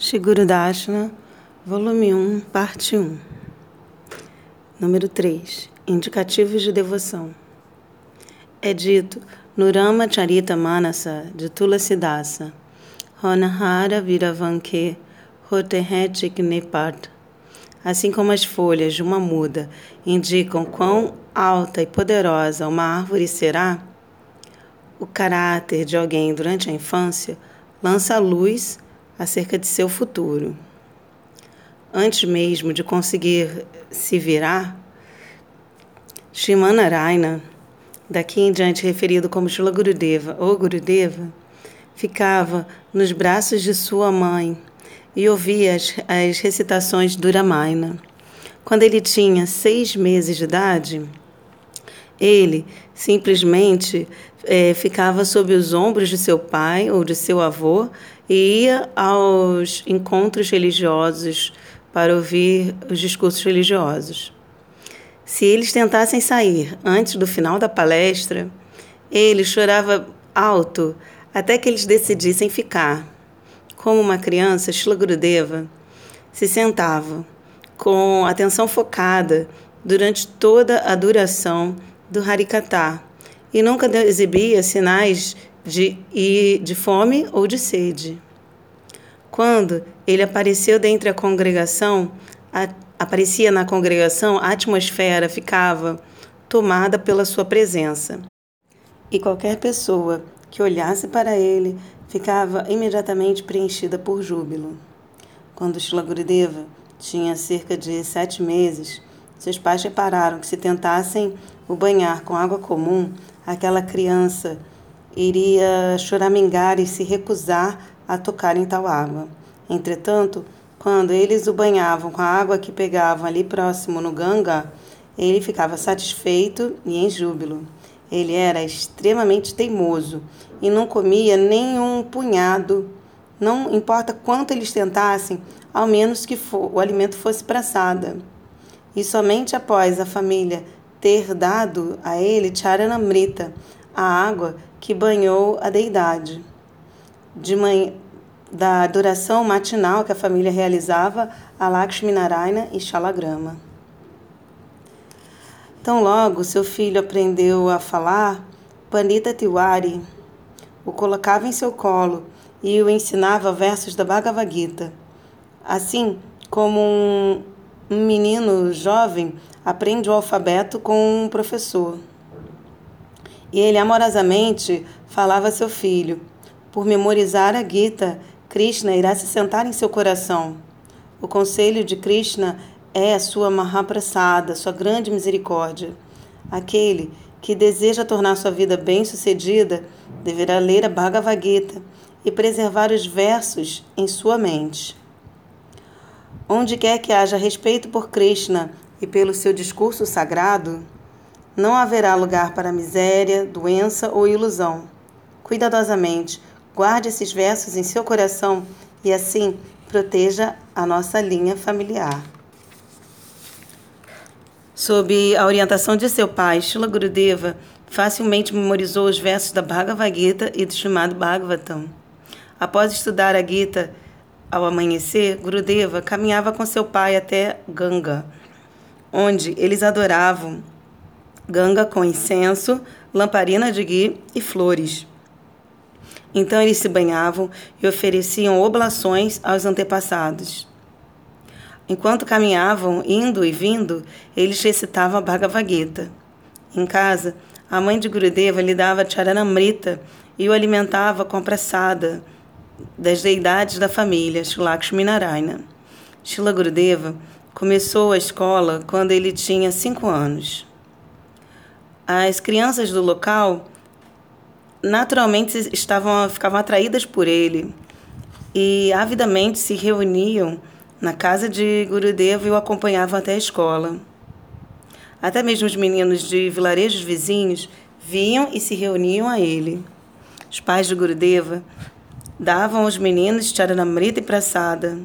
Shiguru Dashna, volume 1, parte 1. Número 3. Indicativos de devoção. É dito no Rama Charita Manasa de Tulasidasa, Honahara Viravanke Hotehetik Nepat. Assim como as folhas de uma muda indicam quão alta e poderosa uma árvore será, o caráter de alguém durante a infância lança luz acerca de seu futuro. Antes mesmo de conseguir se virar, Shimanarayana, daqui em diante referido como Shila Gurudeva ou Gurudeva, ficava nos braços de sua mãe e ouvia as, as recitações do Ramayana. Quando ele tinha seis meses de idade, ele simplesmente é, ficava sob os ombros de seu pai ou de seu avô e ia aos encontros religiosos para ouvir os discursos religiosos. Se eles tentassem sair antes do final da palestra, ele chorava alto até que eles decidissem ficar. Como uma criança, Shila Gurudeva se sentava com atenção focada durante toda a duração do Harikatha e nunca exibia sinais de, de fome ou de sede. Quando ele apareceu dentre a congregação, a, aparecia na congregação, a atmosfera ficava tomada pela sua presença. E qualquer pessoa que olhasse para ele ficava imediatamente preenchida por júbilo. Quando Shila Gurudeva tinha cerca de sete meses, seus pais repararam que se tentassem o banhar com água comum, aquela criança iria choramingar e se recusar a tocar em tal água. Entretanto, quando eles o banhavam com a água que pegavam ali próximo no Ganga, ele ficava satisfeito e em júbilo. Ele era extremamente teimoso e não comia nem um punhado, não importa quanto eles tentassem, ao menos que o alimento fosse praçada. E somente após a família ter dado a ele Charanamrita, a água que banhou a deidade. De manhã, da adoração matinal que a família realizava a Lakshmi Narayana e Shalagrama. Tão logo seu filho aprendeu a falar, Pandita Tiwari o colocava em seu colo e o ensinava versos da Bhagavad Gita. Assim como um menino jovem aprende o alfabeto com um professor. E ele amorosamente falava a seu filho. Por memorizar a Gita, Krishna irá se sentar em seu coração. O conselho de Krishna é a sua Mahaprasada, sua grande misericórdia. Aquele que deseja tornar sua vida bem-sucedida deverá ler a Bhagavad Gita e preservar os versos em sua mente. Onde quer que haja respeito por Krishna e pelo seu discurso sagrado, não haverá lugar para miséria, doença ou ilusão. Cuidadosamente, guarde esses versos em seu coração e assim proteja a nossa linha familiar. Sob a orientação de seu pai, Shila Gurudeva facilmente memorizou os versos da Bhagavad Gita e do chamado Bhagavatam. Após estudar a Gita ao amanhecer, Gurudeva caminhava com seu pai até Ganga, onde eles adoravam ganga com incenso, lamparina de ghee e flores. Então eles se banhavam e ofereciam oblações aos antepassados. Enquanto caminhavam, indo e vindo, eles recitavam a Bhagavad Gita. Em casa, a mãe de Gurudeva lhe dava charanamrita e o alimentava com a pressada das deidades da família, Lakshmi Narayana. Shila Gurudeva começou a escola quando ele tinha cinco anos. As crianças do local naturalmente estavam ficavam atraídas por ele e avidamente se reuniam na casa de Gurudeva e o acompanhavam até a escola. Até mesmo os meninos de vilarejos vizinhos vinham e se reuniam a ele. Os pais de Gurudeva davam aos meninos charanamrita e praçada.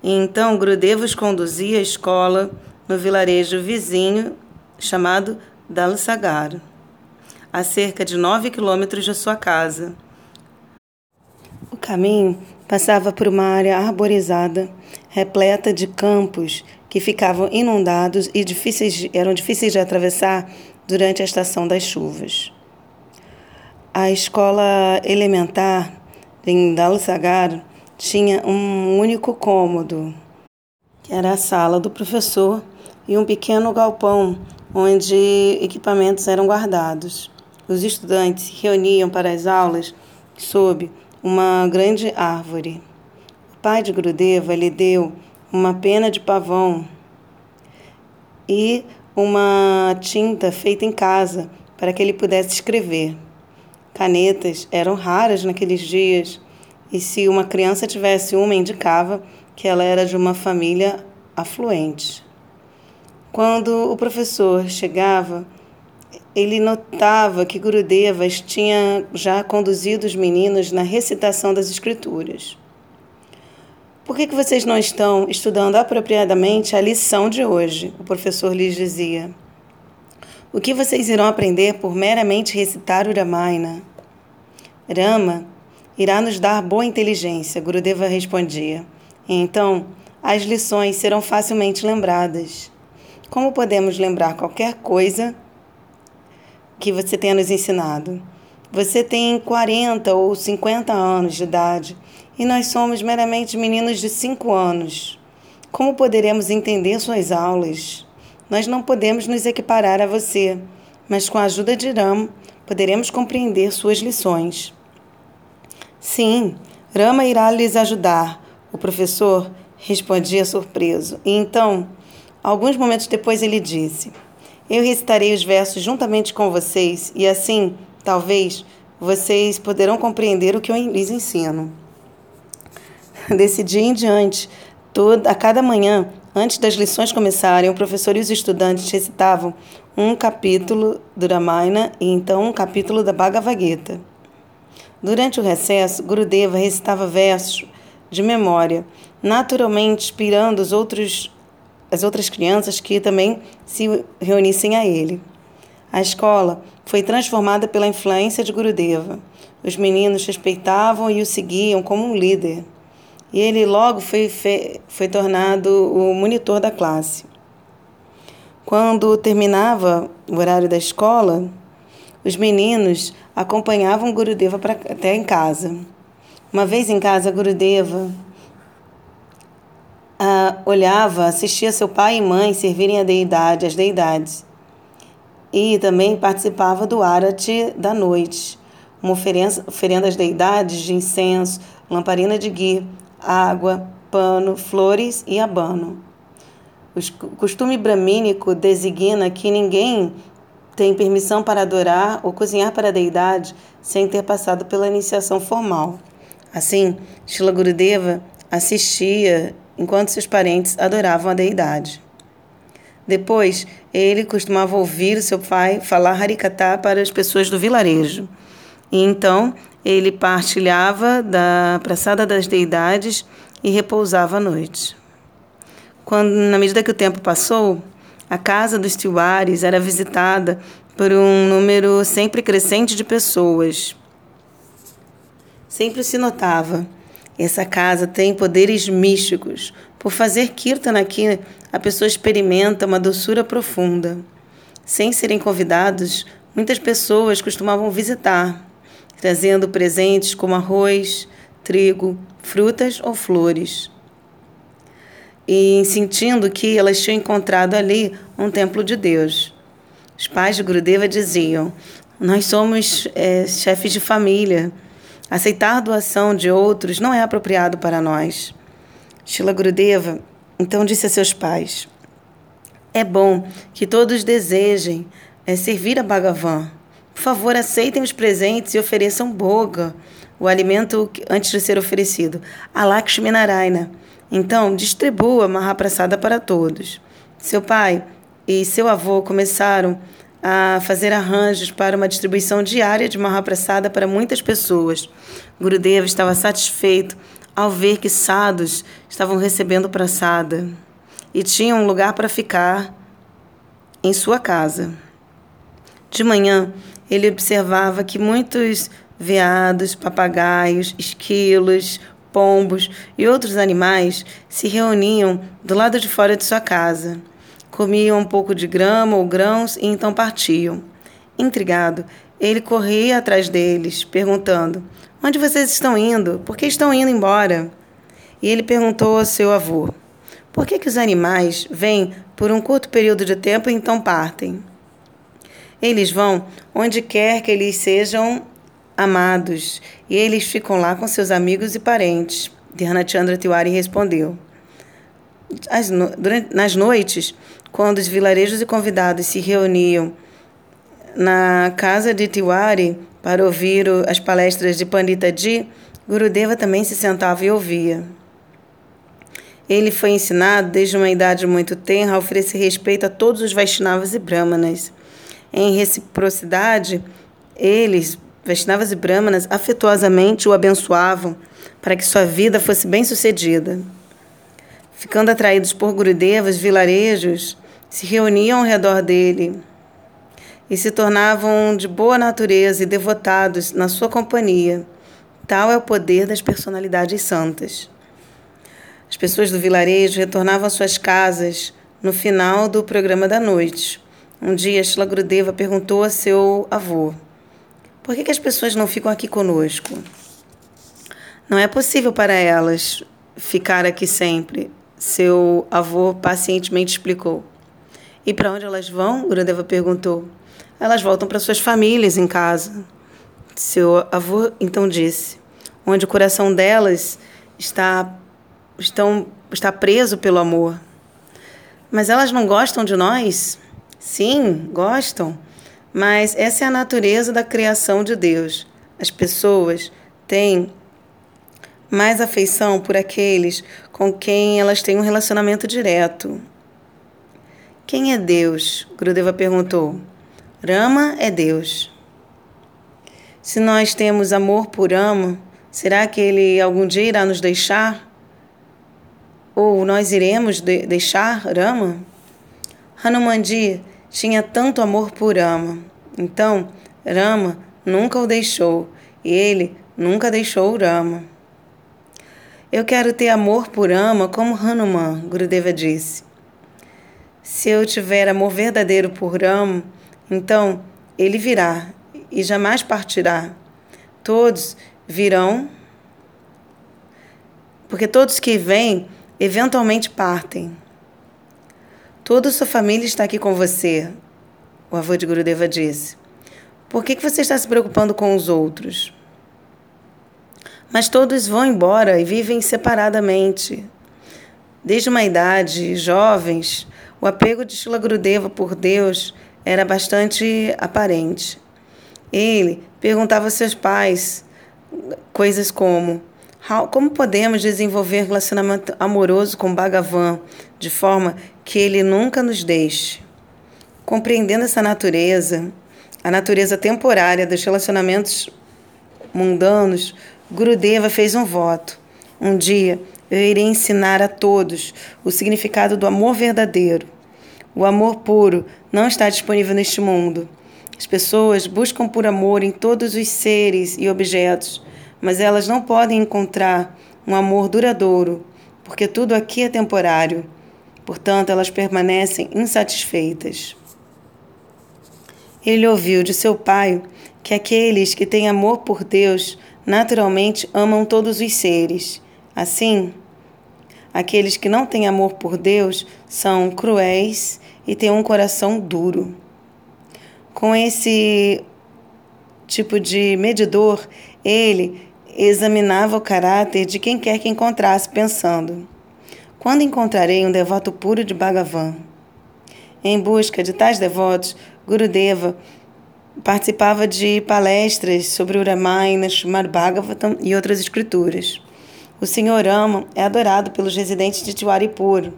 E então Gurudeva os conduzia à escola no vilarejo vizinho chamado Dalsagar, a cerca de nove quilômetros de sua casa. O caminho Passava por uma área arborizada, repleta de campos que ficavam inundados e difíceis, eram difíceis de atravessar durante a estação das chuvas. A escola elementar em Dalsagar tinha um único cômodo, que era a sala do professor, e um pequeno galpão onde equipamentos eram guardados. Os estudantes se reuniam para as aulas sob uma grande árvore. O pai de Grudeva lhe deu uma pena de pavão e uma tinta feita em casa para que ele pudesse escrever. Canetas eram raras naqueles dias, e se uma criança tivesse uma, indicava que ela era de uma família afluente. Quando o professor chegava, ele notava que Gurudevas tinha já conduzido os meninos na recitação das escrituras. Por que, que vocês não estão estudando apropriadamente a lição de hoje? O professor lhes dizia. O que vocês irão aprender por meramente recitar o Ramayana? Rama irá nos dar boa inteligência, Gurudeva respondia. Então, as lições serão facilmente lembradas. Como podemos lembrar qualquer coisa que você tenha nos ensinado. Você tem 40 ou 50 anos de idade e nós somos meramente meninos de 5 anos. Como poderemos entender suas aulas? Nós não podemos nos equiparar a você, mas com a ajuda de Ram poderemos compreender suas lições. Sim, Rama irá lhes ajudar, o professor respondia surpreso. E então, alguns momentos depois, ele disse. Eu recitarei os versos juntamente com vocês e assim, talvez, vocês poderão compreender o que eu lhes ensino. Desse dia em diante, toda, a cada manhã, antes das lições começarem, o professor e os estudantes recitavam um capítulo do Ramayana e então um capítulo da Bhagavad Gita. Durante o recesso, Gurudeva recitava versos de memória, naturalmente inspirando os outros as outras crianças que também se reunissem a ele. A escola foi transformada pela influência de Gurudeva. Os meninos respeitavam e o seguiam como um líder. E ele logo foi, foi tornado o monitor da classe. Quando terminava o horário da escola, os meninos acompanhavam Gurudeva pra, até em casa. Uma vez em casa, Gurudeva ah, olhava, assistia seu pai e mãe servirem a deidade, as deidades. E também participava do arati da noite, uma oferenda, oferenda às deidades de incenso, lamparina de ghee, água, pano, flores e abano. O costume bramínico designa que ninguém tem permissão para adorar ou cozinhar para a deidade sem ter passado pela iniciação formal. Assim, Shila Gurudeva assistia enquanto seus parentes adoravam a deidade. Depois, ele costumava ouvir seu pai falar Harikatha para as pessoas do vilarejo. E então, ele partilhava da praçada das deidades e repousava à noite. Quando, na medida que o tempo passou, a casa dos Tiwaris era visitada por um número sempre crescente de pessoas. Sempre se notava essa casa tem poderes místicos. Por fazer kirtan aqui, a pessoa experimenta uma doçura profunda. Sem serem convidados, muitas pessoas costumavam visitar, trazendo presentes como arroz, trigo, frutas ou flores. E sentindo que elas tinham encontrado ali um templo de Deus. Os pais de Gurudeva diziam: Nós somos é, chefes de família Aceitar doação de outros não é apropriado para nós. Shila Gurudeva então disse a seus pais: É bom que todos desejem é, servir a Bhagavan. Por favor, aceitem os presentes e ofereçam boga, o alimento antes de ser oferecido, a Lakshmi Narayana. Então, distribua Mahaprasada para todos. Seu pai e seu avô começaram a fazer arranjos para uma distribuição diária de Mahaprasada para muitas pessoas. Gurudeva estava satisfeito ao ver que sadhus estavam recebendo prasada e tinham um lugar para ficar em sua casa. De manhã, ele observava que muitos veados, papagaios, esquilos, pombos e outros animais se reuniam do lado de fora de sua casa. Comiam um pouco de grama ou grãos e então partiam. Intrigado, ele corria atrás deles, perguntando: Onde vocês estão indo? Por que estão indo embora? E ele perguntou ao seu avô: Por que, que os animais vêm por um curto período de tempo e então partem? Eles vão onde quer que eles sejam amados, e eles ficam lá com seus amigos e parentes. Dhyana Tiwari respondeu. No, durante, nas noites, quando os vilarejos e convidados se reuniam na casa de Tiwari para ouvir as palestras de Pandita Ji, Gurudeva também se sentava e ouvia. Ele foi ensinado desde uma idade muito tenra a oferecer respeito a todos os Vaishnavas e Brahmanas. Em reciprocidade, eles, Vaishnavas e Brahmanas, afetuosamente o abençoavam para que sua vida fosse bem-sucedida. Ficando atraídos por Gurudeva, os vilarejos se reuniam ao redor dele e se tornavam de boa natureza e devotados na sua companhia. Tal é o poder das personalidades santas. As pessoas do vilarejo retornavam às suas casas no final do programa da noite um dia, Shila Grudeva perguntou a seu avô: Por que, que as pessoas não ficam aqui conosco? Não é possível para elas ficar aqui sempre, seu avô pacientemente explicou. E para onde elas vão? Grudeva perguntou. Elas voltam para suas famílias em casa. Seu avô então disse: Onde o coração delas está, estão, está preso pelo amor. Mas elas não gostam de nós? Sim, gostam, mas essa é a natureza da criação de Deus. As pessoas têm mais afeição por aqueles com quem elas têm um relacionamento direto. Quem é Deus? Gurudeva perguntou. Rama é Deus. Se nós temos amor por Rama, será que ele algum dia irá nos deixar? Ou nós iremos de deixar Rama? Hanumandi tinha tanto amor por Rama. Então, Rama nunca o deixou e ele nunca deixou Rama. Eu quero ter amor por Rama como Hanuman, Gurudeva disse. Se eu tiver amor verdadeiro por Rama, então ele virá e jamais partirá. Todos virão, porque todos que vêm eventualmente partem. Toda sua família está aqui com você, o avô de Gurudeva disse. Por que, que você está se preocupando com os outros? Mas todos vão embora e vivem separadamente. Desde uma idade, jovens, o apego de Shila Gurudeva por Deus era bastante aparente. Ele perguntava a seus pais coisas como: como podemos desenvolver relacionamento amoroso com Bhagavan de forma que ele nunca nos deixe? Compreendendo essa natureza, a natureza temporária dos relacionamentos mundanos, Gurudeva fez um voto. Um dia eu irei ensinar a todos o significado do amor verdadeiro. O amor puro não está disponível neste mundo. As pessoas buscam por amor em todos os seres e objetos mas elas não podem encontrar um amor duradouro, porque tudo aqui é temporário. Portanto, elas permanecem insatisfeitas. Ele ouviu de seu pai que aqueles que têm amor por Deus naturalmente amam todos os seres. Assim, aqueles que não têm amor por Deus são cruéis e têm um coração duro. Com esse tipo de medidor, ele examinava o caráter de quem quer que encontrasse, pensando: quando encontrarei um devoto puro de Bhagavan? Em busca de tais devotos, Gurudeva participava de palestras sobre o Ramayana, Srimad Bhagavatam e outras escrituras. O Senhor Rama é adorado pelos residentes de Tiwaripur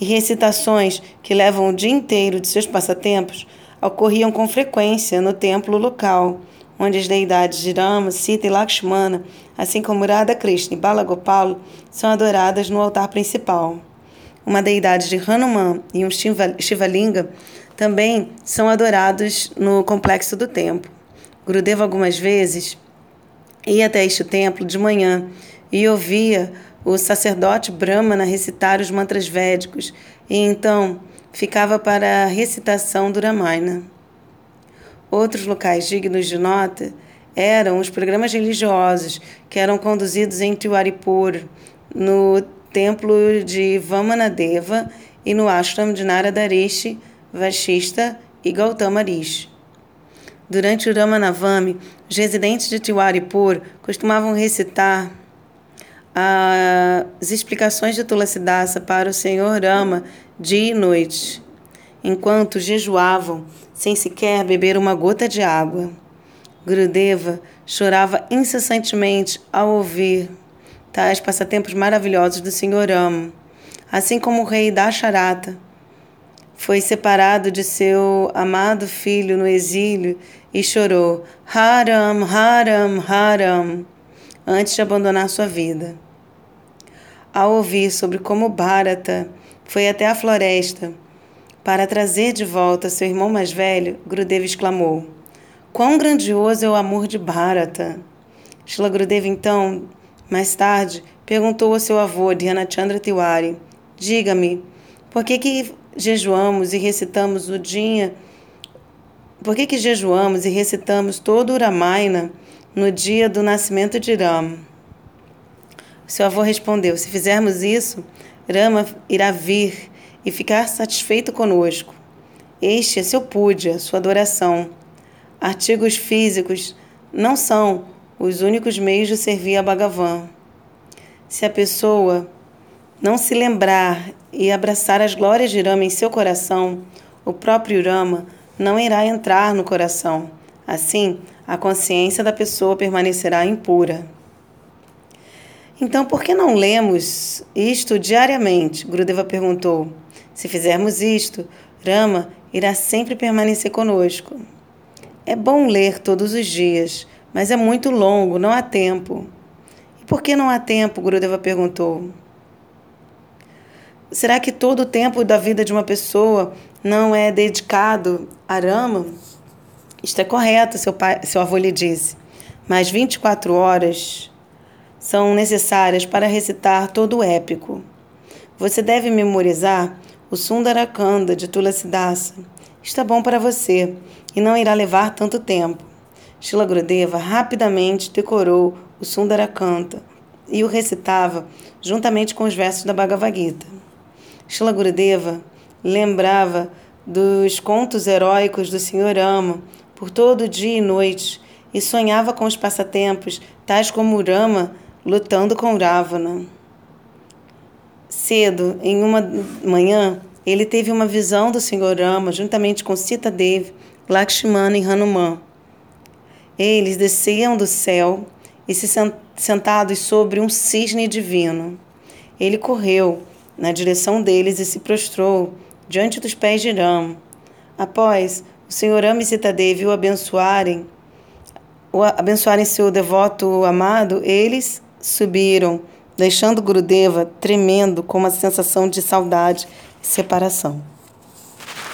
e recitações que levam o dia inteiro de seus passatempos ocorriam com frequência no templo local onde as deidades de Rama, Sita e Lakshmana, assim como Radha Krishna e Balagopalo, são adoradas no altar principal. Uma deidade de Hanuman e um Shivalinga também são adorados no complexo do templo. Gurudeva algumas vezes ia até este templo de manhã e ouvia o sacerdote Brahmana recitar os mantras védicos e então ficava para a recitação do Ramayana. Outros locais dignos de nota eram os programas religiosos que eram conduzidos em Tiwaripur, no templo de Vamanadeva e no ashram de Narada Rishi, Vashista e Gautama Rishi. Durante o Ramanavami, os residentes de Tiwaripur costumavam recitar as explicações de Tulasidasa para o Senhor Rama dia e noite, enquanto jejuavam sem sequer beber uma gota de água. Gurudeva chorava incessantemente ao ouvir tais passatempos maravilhosos do Senhor Rama, assim como o rei Dasharata foi separado de seu amado filho no exílio e chorou Haram, Haram, Haram antes de abandonar sua vida. Ao ouvir sobre como Bharata foi até a floresta para trazer de volta seu irmão mais velho, Grudeva exclamou: Quão grandioso é o amor de Bharata! Shila Grudeva, então, mais tarde, perguntou ao seu avô, Dhyanachandra Tiwari: Diga-me, por que, que jejuamos e recitamos o dia? Por que, que jejuamos e recitamos todo o Ramayana no dia do nascimento de Rama? Seu avô respondeu: Se fizermos isso, Rama irá vir e ficar satisfeito conosco. Este é seu puja, sua adoração. Artigos físicos não são os únicos meios de servir a Bhagavan. Se a pessoa não se lembrar e abraçar as glórias de Rama em seu coração, o próprio Rama não irá entrar no coração. Assim, a consciência da pessoa permanecerá impura. Então, por que não lemos isto diariamente? Gurudeva perguntou. Se fizermos isto, Rama irá sempre permanecer conosco. É bom ler todos os dias, mas é muito longo, não há tempo. E por que não há tempo? Gurudeva perguntou. Será que todo o tempo da vida de uma pessoa não é dedicado a Rama? Isto é correto, seu, pai, seu avô lhe disse. Mas 24 horas são necessárias para recitar todo o épico. Você deve memorizar o Sundarakanda de Tulasidasa. Está bom para você e não irá levar tanto tempo. Shila Gurudeva rapidamente decorou o Sundarakanta e o recitava juntamente com os versos da Bhagavad Gita. Shila Gurudeva lembrava dos contos heróicos do Senhor Ama por todo dia e noite e sonhava com os passatempos, tais como Rama lutando com Ravana. Cedo, em uma manhã, ele teve uma visão do Senhor Rama juntamente com Sita Devi, Lakshmana e Hanuman. Eles desciam do céu e se sentados sobre um cisne divino. Ele correu na direção deles e se prostrou diante dos pés de Rama. Após o Senhor Rama e Sita Devi o abençoarem, o abençoarem seu devoto amado, eles subiram, deixando Gurudeva tremendo com uma sensação de saudade e separação.